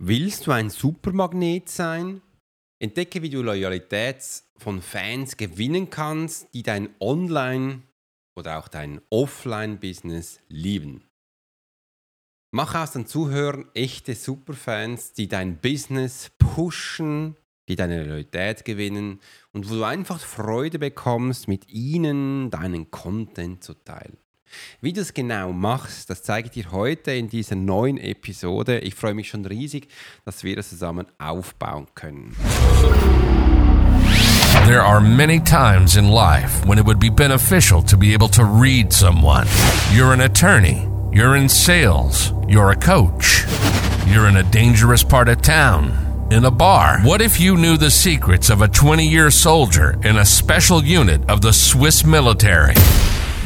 Willst du ein Supermagnet sein? Entdecke, wie du Loyalität von Fans gewinnen kannst, die dein Online- oder auch dein Offline-Business lieben. Mach aus den Zuhörern echte Superfans, die dein Business pushen, die deine Loyalität gewinnen und wo du einfach Freude bekommst, mit ihnen deinen Content zu teilen. Wie du es genau machst, das zeige ich dir heute in dieser neuen Episode. Ich freue mich schon riesig, dass wir das zusammen aufbauen können. There are many times in life when it would be beneficial to be able to read someone. You're an attorney, you're in sales, you're a coach, you're in a dangerous part of town, in a bar. What if you knew the secrets of a 20 year soldier in a special unit of the Swiss military?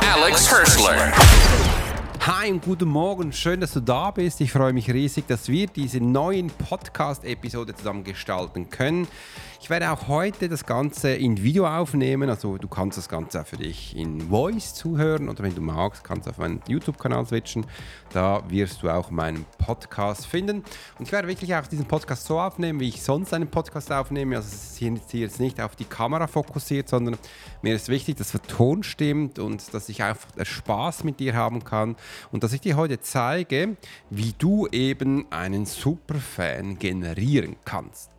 Alex Hirschler. Hi und guten Morgen, schön, dass du da bist. Ich freue mich riesig, dass wir diese neuen Podcast-Episode zusammen gestalten können. Ich werde auch heute das Ganze in Video aufnehmen, also du kannst das Ganze auch für dich in Voice zuhören oder wenn du magst, kannst du auf meinen YouTube-Kanal switchen. Da wirst du auch meinen Podcast finden. Und ich werde wirklich auch diesen Podcast so aufnehmen, wie ich sonst einen Podcast aufnehme. Also es ist hier jetzt nicht auf die Kamera fokussiert, sondern mir ist wichtig, dass der Ton stimmt und dass ich einfach Spaß mit dir haben kann und dass ich dir heute zeige, wie du eben einen Superfan generieren kannst.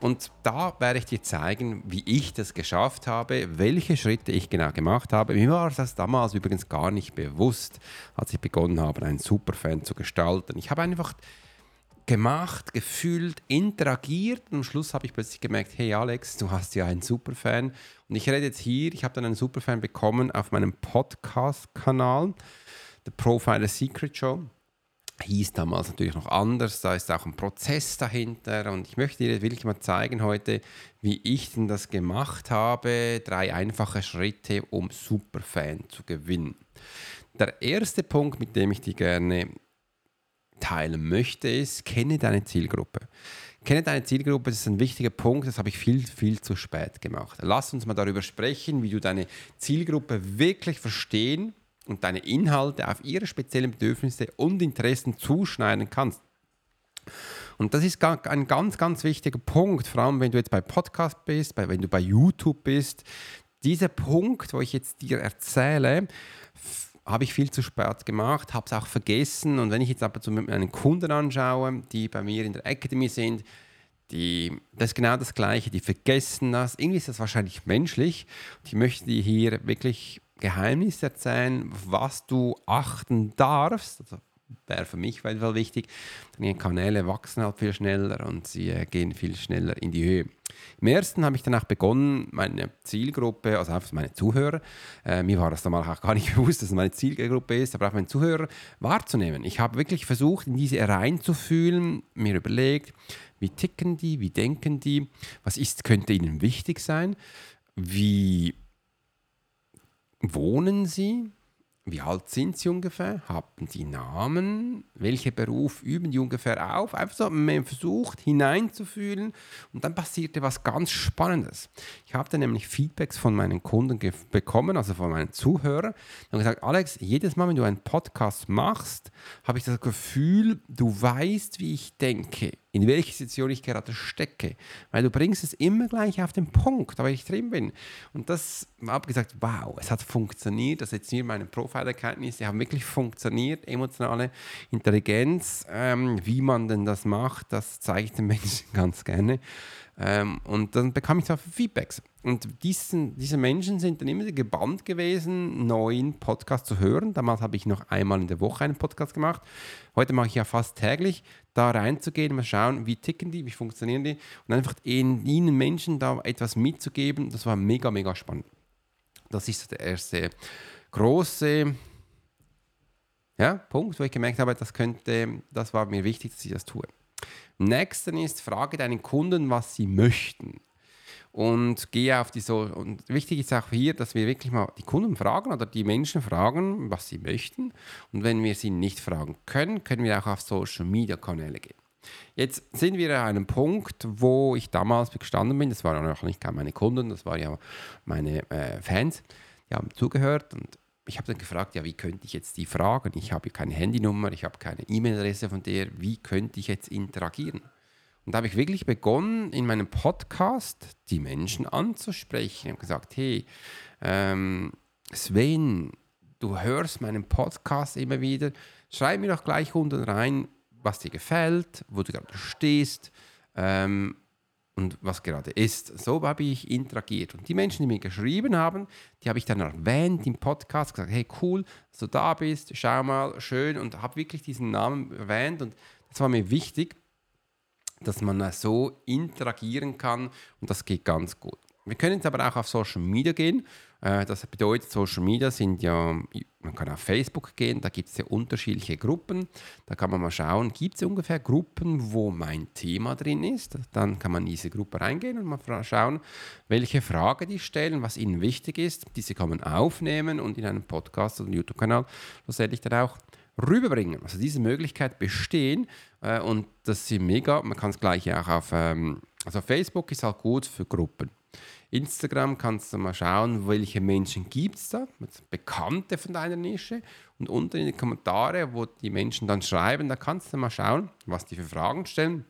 Und da werde ich dir zeigen, wie ich das geschafft habe, welche Schritte ich genau gemacht habe. Mir war das damals übrigens gar nicht bewusst, als ich begonnen habe, einen Superfan zu gestalten. Ich habe einfach gemacht, gefühlt, interagiert und am Schluss habe ich plötzlich gemerkt, hey Alex, du hast ja einen Superfan und ich rede jetzt hier, ich habe dann einen Superfan bekommen auf meinem Podcast-Kanal, The Profiler Secret Show hieß damals natürlich noch anders, da ist auch ein Prozess dahinter und ich möchte dir wirklich mal zeigen heute, wie ich denn das gemacht habe, drei einfache Schritte, um Superfan zu gewinnen. Der erste Punkt, mit dem ich dir gerne teilen möchte, ist, kenne deine Zielgruppe. Kenne deine Zielgruppe, das ist ein wichtiger Punkt, das habe ich viel, viel zu spät gemacht. Lass uns mal darüber sprechen, wie du deine Zielgruppe wirklich verstehen und deine Inhalte auf ihre speziellen Bedürfnisse und Interessen zuschneiden kannst. Und das ist ein ganz, ganz wichtiger Punkt, vor allem wenn du jetzt bei Podcast bist, bei, wenn du bei YouTube bist. Dieser Punkt, wo ich jetzt dir erzähle, habe ich viel zu spät gemacht, habe es auch vergessen. Und wenn ich jetzt aber zu meinen Kunden anschaue, die bei mir in der Academy sind, die, das ist genau das Gleiche, die vergessen das. Irgendwie ist das wahrscheinlich menschlich. Und ich möchte dir hier wirklich Geheimnis erzählen, was du achten darfst. Also wäre für mich weil wichtig. Die Kanäle wachsen halt viel schneller und sie äh, gehen viel schneller in die Höhe. Im ersten habe ich danach begonnen, meine Zielgruppe, also einfach meine Zuhörer, äh, mir war das damals auch gar nicht bewusst, dass es meine Zielgruppe ist, aber auch meine Zuhörer wahrzunehmen. Ich habe wirklich versucht, in diese reinzufühlen, mir überlegt, wie ticken die, wie denken die, was ist, könnte ihnen wichtig sein, wie wohnen Sie? Wie alt sind Sie ungefähr? Haben Sie Namen? Welchen Beruf üben die ungefähr auf? Einfach so, man versucht hineinzufühlen und dann passierte was ganz Spannendes. Ich habe dann nämlich Feedbacks von meinen Kunden bekommen, also von meinen Zuhörern. Haben gesagt, Alex, jedes Mal, wenn du einen Podcast machst, habe ich das Gefühl, du weißt, wie ich denke in welche Situation ich gerade stecke. Weil du bringst es immer gleich auf den Punkt, aber ich drin bin. Und das habe gesagt, wow, es hat funktioniert. Das jetzt hier meine Profilerkenntnisse haben wirklich funktioniert. Emotionale Intelligenz, ähm, wie man denn das macht, das zeige ich den Menschen ganz gerne. Ähm, und dann bekam ich so Feedbacks. Und diesen, diese Menschen sind dann immer gebannt gewesen, neuen Podcast zu hören. Damals habe ich noch einmal in der Woche einen Podcast gemacht. Heute mache ich ja fast täglich, da reinzugehen, mal schauen, wie ticken die, wie funktionieren die und einfach in ihnen Menschen da etwas mitzugeben. Das war mega, mega spannend. Das ist der erste große ja, Punkt, wo ich gemerkt habe, das könnte, das war mir wichtig, dass ich das tue. Nächsten ist, frage deinen Kunden, was sie möchten. Und gehe auf die so. Und wichtig ist auch hier, dass wir wirklich mal die Kunden fragen oder die Menschen fragen, was sie möchten. Und wenn wir sie nicht fragen können, können wir auch auf Social Media Kanäle gehen. Jetzt sind wir an einem Punkt, wo ich damals gestanden bin. Das waren ja noch nicht meine Kunden, das waren ja meine äh, Fans. Die haben zugehört und ich habe dann gefragt, ja, wie könnte ich jetzt die fragen? Ich habe keine Handynummer, ich habe keine E-Mail-Adresse von der. Wie könnte ich jetzt interagieren? Und da habe ich wirklich begonnen, in meinem Podcast die Menschen anzusprechen. Ich habe gesagt, hey, ähm, Sven, du hörst meinen Podcast immer wieder. Schreib mir doch gleich unten rein, was dir gefällt, wo du gerade stehst ähm, und was gerade ist. So habe ich interagiert. Und die Menschen, die mir geschrieben haben, die habe ich dann erwähnt im Podcast, gesagt, hey cool, dass du da bist, schau mal, schön und habe wirklich diesen Namen erwähnt und das war mir wichtig, dass man so interagieren kann und das geht ganz gut. Wir können jetzt aber auch auf Social Media gehen. Äh, das bedeutet, Social Media sind ja, man kann auf Facebook gehen, da gibt es ja unterschiedliche Gruppen. Da kann man mal schauen, gibt es ungefähr Gruppen, wo mein Thema drin ist. Dann kann man in diese Gruppe reingehen und mal schauen, welche Frage die stellen, was ihnen wichtig ist. Diese kann man aufnehmen und in einem Podcast oder YouTube-Kanal schlussendlich dann auch rüberbringen. Also diese Möglichkeit bestehen äh, und das ist mega. Man kann es gleich auch auf, ähm, also Facebook ist halt gut für Gruppen. Instagram kannst du mal schauen, welche Menschen gibt es da, Bekannte von deiner Nische. Und unten in die Kommentare, wo die Menschen dann schreiben, da kannst du mal schauen, was die für Fragen stellen.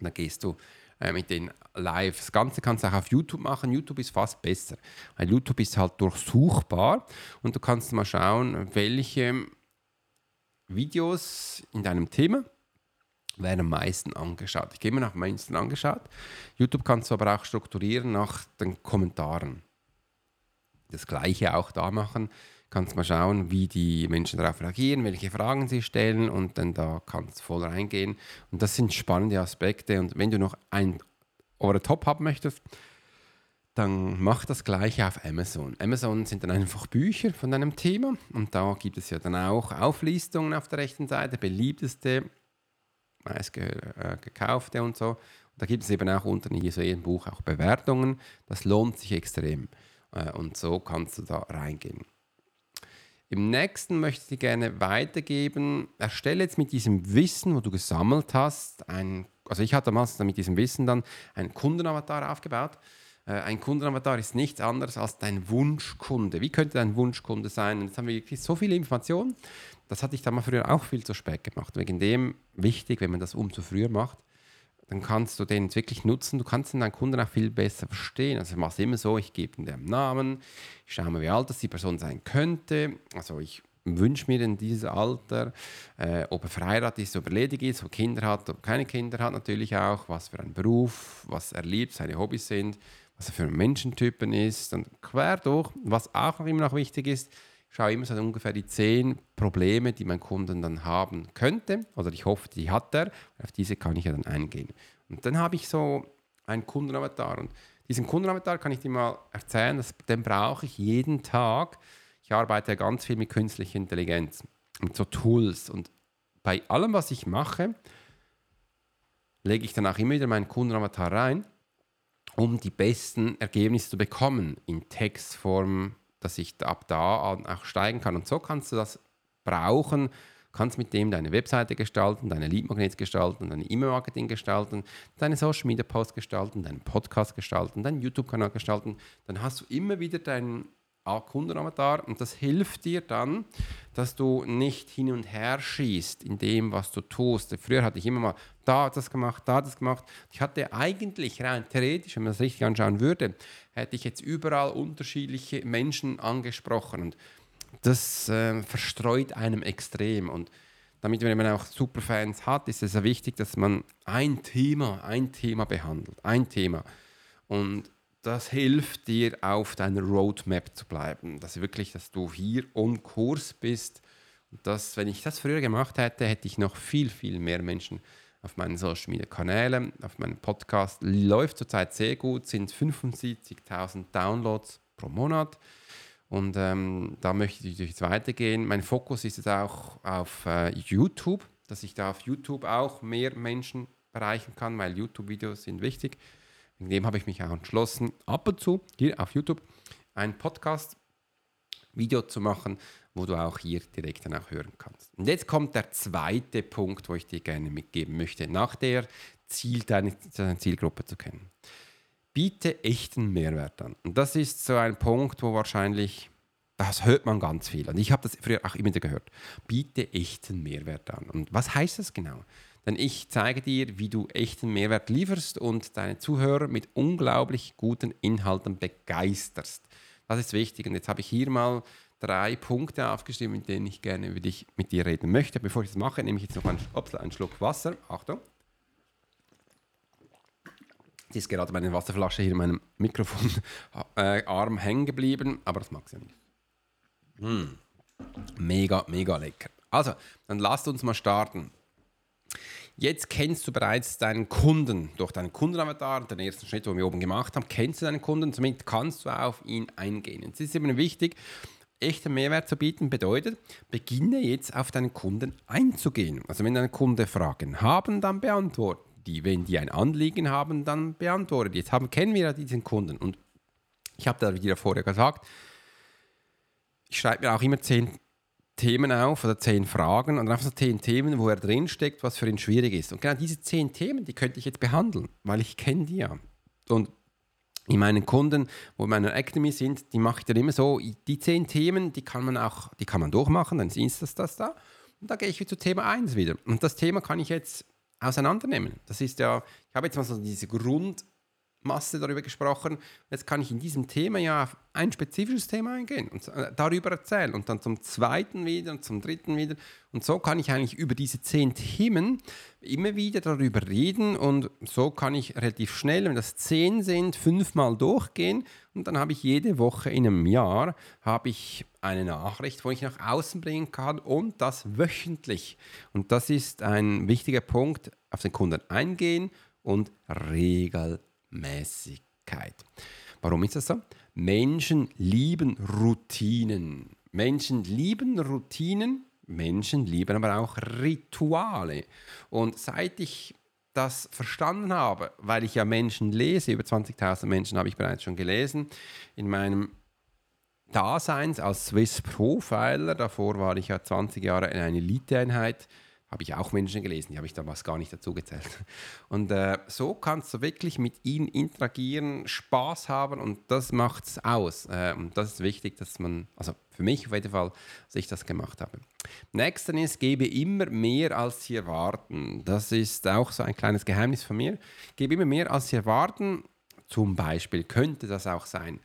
Da gehst du äh, mit den live. Das Ganze kannst du auch auf YouTube machen. YouTube ist fast besser. Weil YouTube ist halt durchsuchbar und du kannst mal schauen, welche Videos in deinem Thema werden am meisten angeschaut. Ich gehe mir nach am meisten angeschaut. YouTube kannst du aber auch strukturieren nach den Kommentaren. Das gleiche auch da machen. Kannst mal schauen, wie die Menschen darauf reagieren, welche Fragen sie stellen und dann da kannst du voll reingehen. Und das sind spannende Aspekte. Und wenn du noch ein over top haben möchtest, dann mach das gleiche auf Amazon. Amazon sind dann einfach Bücher von deinem Thema und da gibt es ja dann auch Auflistungen auf der rechten Seite, beliebteste, meist äh, und so. Und da gibt es eben auch unter jedem Buch auch Bewertungen. Das lohnt sich extrem äh, und so kannst du da reingehen. Im nächsten möchte ich dir gerne weitergeben, erstelle jetzt mit diesem Wissen, wo du gesammelt hast, ein, also ich hatte damals mit diesem Wissen dann einen Kundenavatar aufgebaut ein Kundenavatar ist nichts anderes als dein Wunschkunde. Wie könnte dein Wunschkunde sein? Jetzt haben wir so viele Informationen. Das hatte ich damals früher auch viel zu spät gemacht. Wegen dem wichtig, wenn man das umso früher macht, dann kannst du den wirklich nutzen. Du kannst deinen Kunden auch viel besser verstehen. Also ich mache es immer so, ich gebe ihm den Namen, ich schaue mal, wie alt das die Person sein könnte. Also ich wünsche mir in dieses Alter, äh, ob er verheiratet ist, ob er ledig ist, ob er Kinder hat, ob er keine Kinder hat natürlich auch, was für einen Beruf, was er liebt, seine Hobbys sind was er für ein Menschentypen ist und quer durch. Was auch noch immer noch wichtig ist, ich schaue immer so ungefähr die zehn Probleme, die mein Kunden dann haben könnte oder ich hoffe, die hat er. Auf diese kann ich ja dann eingehen. Und dann habe ich so einen Kundenavatar und diesen Kundenavatar kann ich dir mal erzählen, dass, den brauche ich jeden Tag. Ich arbeite ja ganz viel mit künstlicher Intelligenz, mit so Tools und bei allem, was ich mache, lege ich dann auch immer wieder meinen Kundenavatar rein um die besten Ergebnisse zu bekommen in Textform, dass ich ab da auch steigen kann. Und so kannst du das brauchen, kannst mit dem deine Webseite gestalten, deine Leadmagnets gestalten, dein E-Mail-Marketing gestalten, deine Social Media Posts gestalten, deinen Podcast gestalten, deinen YouTube-Kanal gestalten. Dann hast du immer wieder deinen Kundenavatar und das hilft dir dann, dass du nicht hin und her schießt in dem, was du tust. Früher hatte ich immer mal da das gemacht, da das gemacht. Ich hatte eigentlich rein theoretisch, wenn man das richtig anschauen würde, hätte ich jetzt überall unterschiedliche Menschen angesprochen und das äh, verstreut einem extrem und damit, man auch Superfans hat, ist es sehr wichtig, dass man ein Thema, ein Thema behandelt, ein Thema. Und das hilft dir, auf deiner Roadmap zu bleiben. Dass wirklich, dass du hier on Kurs bist. Und das, wenn ich das früher gemacht hätte, hätte ich noch viel, viel mehr Menschen auf meinen Social Media Kanälen, auf meinem Podcast. Läuft zurzeit sehr gut, sind 75.000 Downloads pro Monat. Und ähm, da möchte ich jetzt weitergehen. Mein Fokus ist jetzt auch auf äh, YouTube, dass ich da auf YouTube auch mehr Menschen erreichen kann, weil YouTube-Videos sind wichtig. In dem habe ich mich auch entschlossen, ab und zu hier auf YouTube ein Podcast-Video zu machen, wo du auch hier direkt dann auch hören kannst. Und jetzt kommt der zweite Punkt, wo ich dir gerne mitgeben möchte, nach der Ziel, deine, deine Zielgruppe zu kennen. Biete echten Mehrwert an. Und das ist so ein Punkt, wo wahrscheinlich, das hört man ganz viel. Und ich habe das früher auch immer gehört. Biete echten Mehrwert an. Und was heißt das genau? Denn ich zeige dir, wie du echten Mehrwert lieferst und deine Zuhörer mit unglaublich guten Inhalten begeisterst. Das ist wichtig. Und jetzt habe ich hier mal drei Punkte aufgeschrieben, mit denen ich gerne mit, dich, mit dir reden möchte. Bevor ich das mache, nehme ich jetzt noch einen, ups, einen Schluck Wasser. Achtung. Jetzt ist gerade meine Wasserflasche hier in meinem Mikrofonarm äh, hängen geblieben, aber das mag sie ja nicht. Mm. Mega, mega lecker. Also, dann lasst uns mal starten. Jetzt kennst du bereits deinen Kunden durch deinen Kundenavatar, den ersten Schritt, den wir oben gemacht haben, kennst du deinen Kunden, somit kannst du auf ihn eingehen. Es ist eben wichtig, echten Mehrwert zu bieten, bedeutet, beginne jetzt auf deinen Kunden einzugehen. Also wenn deine Kunden Fragen haben, dann beantworte die. Wenn die ein Anliegen haben, dann beantworte die. Jetzt haben, kennen wir ja diesen Kunden und ich habe da, wie dir vorher gesagt, ich schreibe mir auch immer zehn Themen auf oder zehn Fragen und einfach so zehn Themen, wo er drinsteckt, was für ihn schwierig ist. Und genau diese zehn Themen, die könnte ich jetzt behandeln, weil ich kenne die ja. Und in meinen Kunden, wo in meiner Academy sind, die mache ich dann immer so, die zehn Themen, die kann man auch, die kann man durchmachen, dann ist das das da. Und da gehe ich zu Thema 1 wieder. Und das Thema kann ich jetzt auseinandernehmen. Das ist ja, ich habe jetzt mal so diese Grund, Masse darüber gesprochen. Jetzt kann ich in diesem Thema ja auf ein spezifisches Thema eingehen und äh, darüber erzählen und dann zum zweiten wieder und zum dritten wieder. Und so kann ich eigentlich über diese zehn Themen immer wieder darüber reden und so kann ich relativ schnell, wenn das zehn sind, fünfmal durchgehen und dann habe ich jede Woche in einem Jahr habe ich eine Nachricht, wo ich nach außen bringen kann und das wöchentlich. Und das ist ein wichtiger Punkt, auf den Kunden eingehen und regelmäßig Mäßigkeit. Warum ist das so? Menschen lieben Routinen. Menschen lieben Routinen, Menschen lieben aber auch Rituale. Und seit ich das verstanden habe, weil ich ja Menschen lese, über 20.000 Menschen habe ich bereits schon gelesen, in meinem Daseins als Swiss Profiler, davor war ich ja 20 Jahre in einer Eliteeinheit, habe ich auch Menschen gelesen, die habe ich damals gar nicht dazu gezählt. Und äh, so kannst du wirklich mit ihnen interagieren, Spaß haben und das macht es aus. Äh, und das ist wichtig, dass man, also für mich auf jeden Fall, dass ich das gemacht habe. Nächsten ist, gebe immer mehr als sie erwarten. Das ist auch so ein kleines Geheimnis von mir. Gebe immer mehr als sie erwarten. Zum Beispiel könnte das auch sein,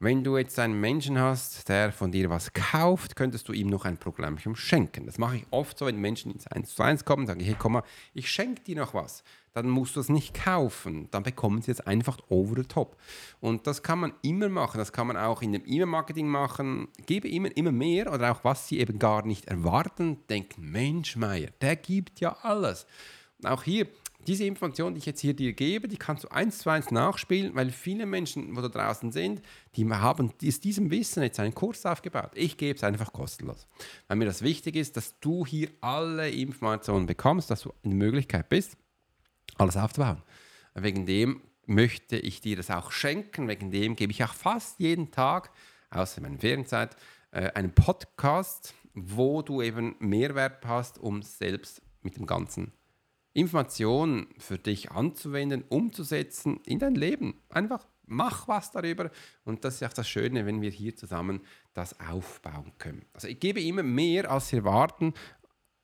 wenn du jetzt einen Menschen hast, der von dir was kauft, könntest du ihm noch ein Programmchen schenken. Das mache ich oft so, wenn Menschen ins 1 zu 1 kommen, sage ich, hey, komm mal, ich schenke dir noch was. Dann musst du es nicht kaufen. Dann bekommen sie es einfach over the top. Und das kann man immer machen. Das kann man auch in dem E-Mail-Marketing machen. Gebe immer, immer mehr oder auch was sie eben gar nicht erwarten. Denken, Mensch, Meier, der gibt ja alles. Und auch hier, diese Information, die ich jetzt hier dir gebe, die kannst du eins zu eins nachspielen, weil viele Menschen, die da draußen sind, die haben aus diesem Wissen jetzt einen Kurs aufgebaut. Ich gebe es einfach kostenlos. Weil mir das wichtig ist, dass du hier alle Informationen bekommst, dass du in der Möglichkeit bist, alles aufzubauen. Wegen dem möchte ich dir das auch schenken, wegen dem gebe ich auch fast jeden Tag, außer in meiner Ferienzeit, äh, einen Podcast, wo du eben Mehrwert hast, um selbst mit dem Ganzen Informationen für dich anzuwenden, umzusetzen in dein Leben. Einfach mach was darüber. Und das ist auch das Schöne, wenn wir hier zusammen das aufbauen können. Also ich gebe immer mehr, als sie erwarten.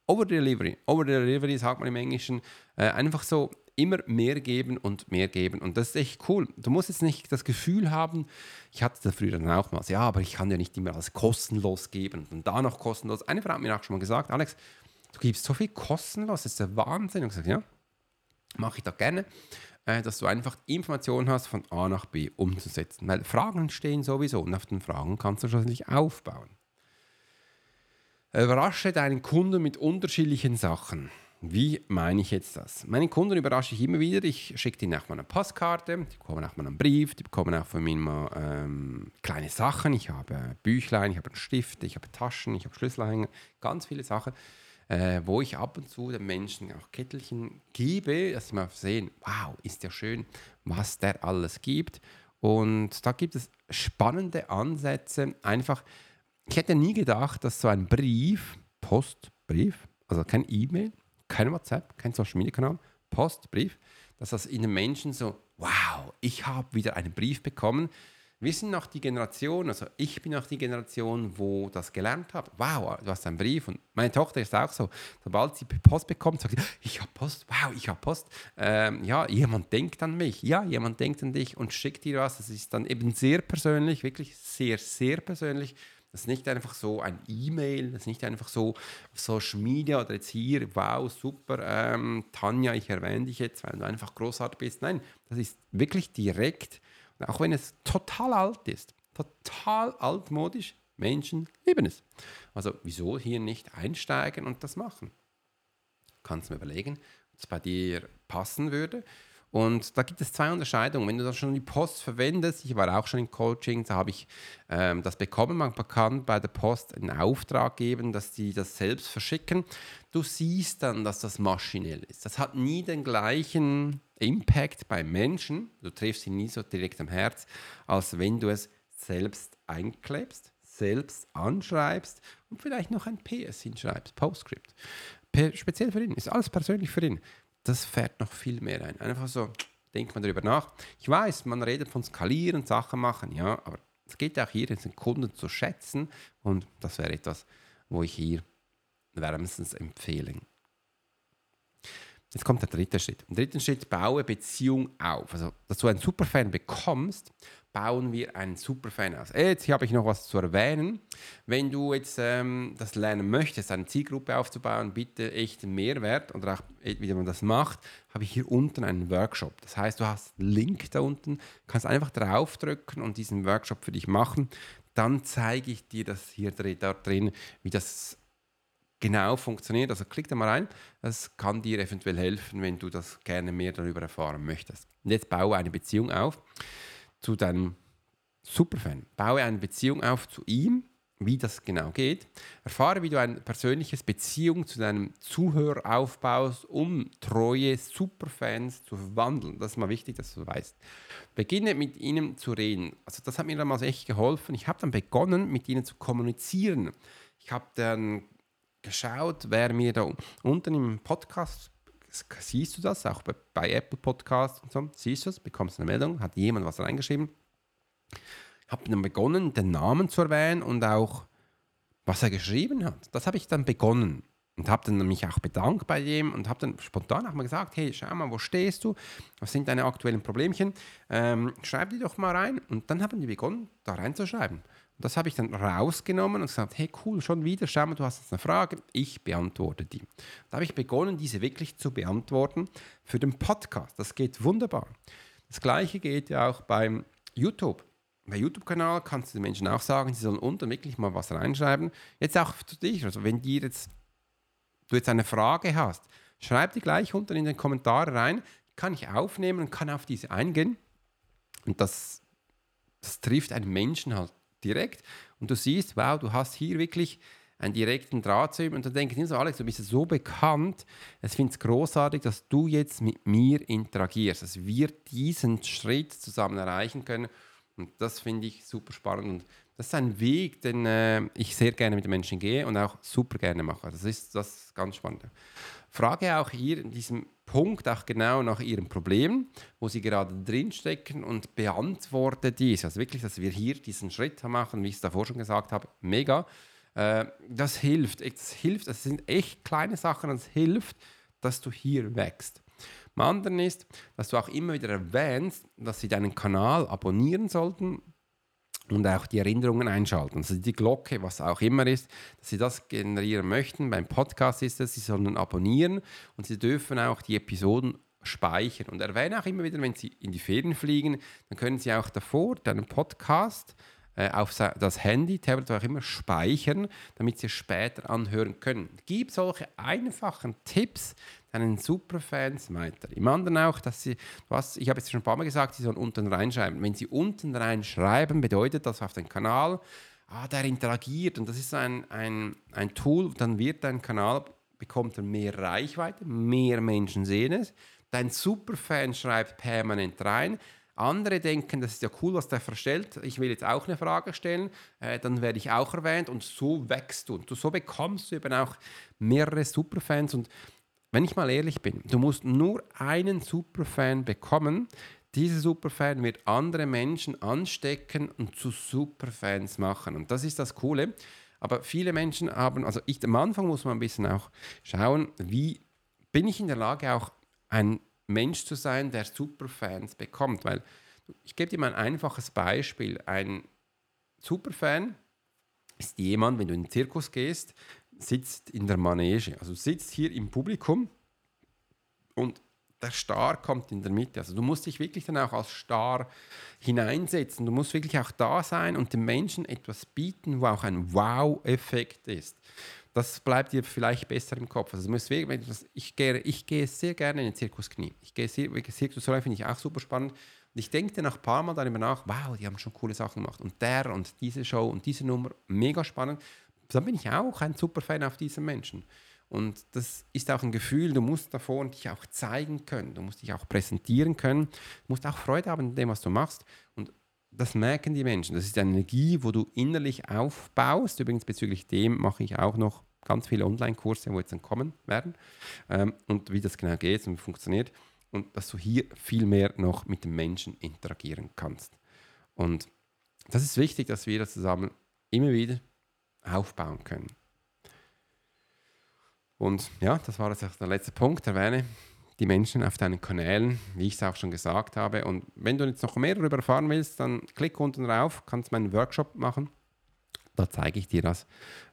Over Delivery. Over Delivery sagt man im Englischen. Äh, einfach so immer mehr geben und mehr geben. Und das ist echt cool. Du musst jetzt nicht das Gefühl haben, ich hatte das früher dann auch mal, ja, aber ich kann ja nicht immer alles kostenlos geben und da noch kostenlos. Eine Frau hat mir auch schon mal gesagt, Alex, du gibst so viel kostenlos, das ist der Wahnsinn. Und gesagt, ja, mache ich da gerne, äh, dass du einfach Informationen hast von A nach B umzusetzen. Weil Fragen stehen sowieso und auf den Fragen kannst du schlussendlich aufbauen. Überrasche deinen Kunden mit unterschiedlichen Sachen. Wie meine ich jetzt das? Meine Kunden überrasche ich immer wieder. Ich schicke ihnen auch mal eine Postkarte, die bekommen auch mal einen Brief, die bekommen auch von mir mal ähm, kleine Sachen. Ich habe Büchlein, ich habe einen Stift, ich habe Taschen, ich habe Schlüsselanhänger, ganz viele Sachen. Äh, wo ich ab und zu den Menschen auch Kettelchen gebe, dass sie mal sehen, wow, ist ja schön, was der alles gibt. Und da gibt es spannende Ansätze. Einfach, ich hätte nie gedacht, dass so ein Brief, Postbrief, also kein E-Mail, kein WhatsApp, kein Social Media Kanal, Postbrief, dass das in den Menschen so, wow, ich habe wieder einen Brief bekommen. Wir sind noch die Generation, also ich bin noch die Generation, wo das gelernt hat. Wow, du hast einen Brief und meine Tochter ist auch so. Sobald sie Post bekommt, sagt sie, ich habe Post, wow, ich habe Post. Ähm, ja, jemand denkt an mich, ja, jemand denkt an dich und schickt dir was. Das ist dann eben sehr persönlich, wirklich sehr, sehr persönlich. Das ist nicht einfach so ein E-Mail, das ist nicht einfach so Social Media oder jetzt hier, wow, super, ähm, Tanja, ich erwähne dich jetzt, weil du einfach großartig bist. Nein, das ist wirklich direkt, auch wenn es total alt ist, total altmodisch, Menschen lieben es. Also wieso hier nicht einsteigen und das machen? Kannst du mir überlegen, ob es bei dir passen würde. Und da gibt es zwei Unterscheidungen. Wenn du das schon die Post verwendest, ich war auch schon in Coaching, da habe ich ähm, das bekommen. Man kann bei der Post einen Auftrag geben, dass die das selbst verschicken. Du siehst dann, dass das maschinell ist. Das hat nie den gleichen Impact beim Menschen. Du triffst ihn nie so direkt am Herz, als wenn du es selbst einklebst, selbst anschreibst und vielleicht noch ein PS hinschreibst, Postscript. Speziell für ihn, ist alles persönlich für ihn das fährt noch viel mehr ein. Einfach so, denkt man darüber nach. Ich weiß, man redet von Skalieren, Sachen machen, ja, aber es geht auch hier, den Kunden zu schätzen und das wäre etwas, wo ich hier wärmstens empfehlen. Jetzt kommt der dritte Schritt. Im dritten Schritt baue Beziehung auf. Also, dass du einen Superfan bekommst, bauen wir einen Superfan aus. Jetzt habe ich noch was zu erwähnen. Wenn du jetzt ähm, das lernen möchtest, eine Zielgruppe aufzubauen, bitte echten Mehrwert oder auch wie man das macht, habe ich hier unten einen Workshop. Das heißt, du hast einen Link da unten, kannst einfach draufdrücken und diesen Workshop für dich machen. Dann zeige ich dir das hier dort drin, wie das genau funktioniert. Also klick da mal rein. Das kann dir eventuell helfen, wenn du das gerne mehr darüber erfahren möchtest. Und jetzt baue eine Beziehung auf zu deinem Superfan. Baue eine Beziehung auf zu ihm, wie das genau geht. Erfahre, wie du eine persönliche Beziehung zu deinem Zuhörer aufbaust, um treue Superfans zu verwandeln. Das ist mal wichtig, dass du weißt. Beginne mit ihnen zu reden. Also das hat mir damals echt geholfen. Ich habe dann begonnen, mit ihnen zu kommunizieren. Ich habe dann geschaut, wer mir da unten im Podcast siehst du das, auch bei, bei Apple Podcasts und so, siehst du es, bekommst eine Meldung, hat jemand was reingeschrieben. Ich habe dann begonnen, den Namen zu erwähnen und auch, was er geschrieben hat. Das habe ich dann begonnen und habe dann mich auch bedankt bei dem und habe dann spontan auch mal gesagt, hey, schau mal, wo stehst du? Was sind deine aktuellen Problemchen? Ähm, schreib die doch mal rein. Und dann haben die begonnen, da reinzuschreiben. Das habe ich dann rausgenommen und gesagt, hey cool, schon wieder, schau mal, du hast jetzt eine Frage, ich beantworte die. Da habe ich begonnen, diese wirklich zu beantworten für den Podcast. Das geht wunderbar. Das gleiche geht ja auch beim YouTube. Bei YouTube-Kanal kannst du den Menschen auch sagen, sie sollen unten wirklich mal was reinschreiben. Jetzt auch zu dich, also wenn dir jetzt, du jetzt eine Frage hast, schreib die gleich unten in den Kommentare rein, kann ich aufnehmen und kann auf diese eingehen. Und das, das trifft einen Menschen halt direkt. Und du siehst, wow, du hast hier wirklich einen direkten Draht zu ihm. Und dann denke ich so, Alex, du bist so bekannt. Ich finde es großartig, dass du jetzt mit mir interagierst, dass wir diesen Schritt zusammen erreichen können. Und das finde ich super spannend. Und das ist ein Weg, den äh, ich sehr gerne mit den Menschen gehe und auch super gerne mache. Das ist das ist ganz spannend. Frage auch hier in diesem Punkt auch genau nach Ihrem Problem, wo Sie gerade drinstecken und beantworte dies. Also wirklich, dass wir hier diesen Schritt machen, wie ich es davor schon gesagt habe, mega. Äh, das hilft. Es hilft, es sind echt kleine Sachen, es hilft, dass du hier wächst. Am anderen ist, dass du auch immer wieder erwähnst, dass sie deinen Kanal abonnieren sollten und auch die Erinnerungen einschalten. Also die Glocke, was auch immer ist, dass Sie das generieren möchten. Beim Podcast ist es, Sie sollen abonnieren und Sie dürfen auch die Episoden speichern. Und erwähne auch immer wieder, wenn Sie in die Ferien fliegen, dann können Sie auch davor deinen Podcast auf das Handy, Tablet auch immer speichern, damit Sie es später anhören können. Gib solche einfachen Tipps, deinen Superfans weiter. Im anderen auch, dass sie, was, ich habe jetzt schon ein paar Mal gesagt, sie sollen unten reinschreiben. Wenn sie unten reinschreiben, bedeutet das auf den Kanal, ah, der interagiert und das ist ein, ein, ein Tool, dann wird dein Kanal bekommt er mehr Reichweite, mehr Menschen sehen es. Dein Superfan schreibt permanent rein. Andere denken, das ist ja cool, was der verstellt. Ich will jetzt auch eine Frage stellen, äh, dann werde ich auch erwähnt und so wächst du. Und so bekommst du eben auch mehrere Superfans. Und wenn ich mal ehrlich bin, du musst nur einen Superfan bekommen. Dieser Superfan wird andere Menschen anstecken und zu Superfans machen. Und das ist das Coole. Aber viele Menschen haben, also ich, am Anfang muss man ein bisschen auch schauen, wie bin ich in der Lage, auch ein Mensch zu sein, der Superfans bekommt. Weil ich gebe dir mal ein einfaches Beispiel. Ein Superfan ist jemand, wenn du in den Zirkus gehst, sitzt in der Manege, also sitzt hier im Publikum und der Star kommt in der Mitte. Also du musst dich wirklich dann auch als Star hineinsetzen. Du musst wirklich auch da sein und den Menschen etwas bieten, wo auch ein Wow-Effekt ist das bleibt dir vielleicht besser im Kopf. Also wirklich, ich, gehe, ich gehe sehr gerne in den Zirkus Knie. Ich gehe sehr, Zirkus Soleil finde ich auch super spannend. Und ich denke nach ein paar Mal darüber nach, wow, die haben schon coole Sachen gemacht. Und der und diese Show und diese Nummer, mega spannend. Dann bin ich auch ein super Fan auf diesen Menschen. Und das ist auch ein Gefühl, du musst davor dich auch zeigen können, du musst dich auch präsentieren können, du musst auch Freude haben in dem, was du machst. Und das merken die Menschen. Das ist eine Energie, wo du innerlich aufbaust. Übrigens bezüglich dem mache ich auch noch ganz viele Online-Kurse, wo jetzt dann kommen werden ähm, und wie das genau geht und funktioniert und dass du hier viel mehr noch mit den Menschen interagieren kannst. Und das ist wichtig, dass wir das zusammen immer wieder aufbauen können. Und ja, das war jetzt der letzte Punkt. Erwähne die Menschen auf deinen Kanälen, wie ich es auch schon gesagt habe. Und wenn du jetzt noch mehr darüber erfahren willst, dann klick unten drauf, kannst meinen Workshop machen. Da zeige ich dir das.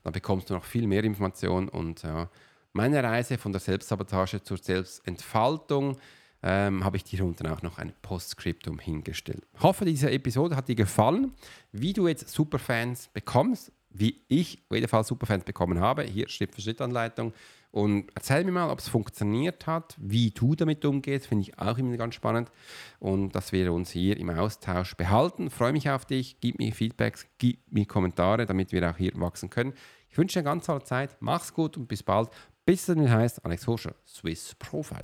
Da bekommst du noch viel mehr Informationen. Und äh, meine Reise von der Selbstsabotage zur Selbstentfaltung ähm, habe ich dir unten auch noch ein Postscriptum hingestellt. Ich hoffe, diese Episode hat dir gefallen. Wie du jetzt Superfans bekommst, wie ich auf jeden Fall Superfans bekommen habe. Hier Schritt-für-Schritt-Anleitung. Und erzähl mir mal, ob es funktioniert hat, wie du damit umgehst, finde ich auch immer ganz spannend. Und dass wir uns hier im Austausch behalten. Freue mich auf dich, gib mir Feedbacks, gib mir Kommentare, damit wir auch hier wachsen können. Ich wünsche dir eine ganz tolle Zeit, mach's gut und bis bald. Bis es heißt Alex Hoscher, Swiss Profiler.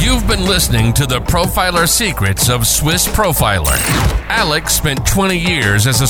You've been listening to the Profiler Secrets of Swiss Profiler. Alex spent 20 years as a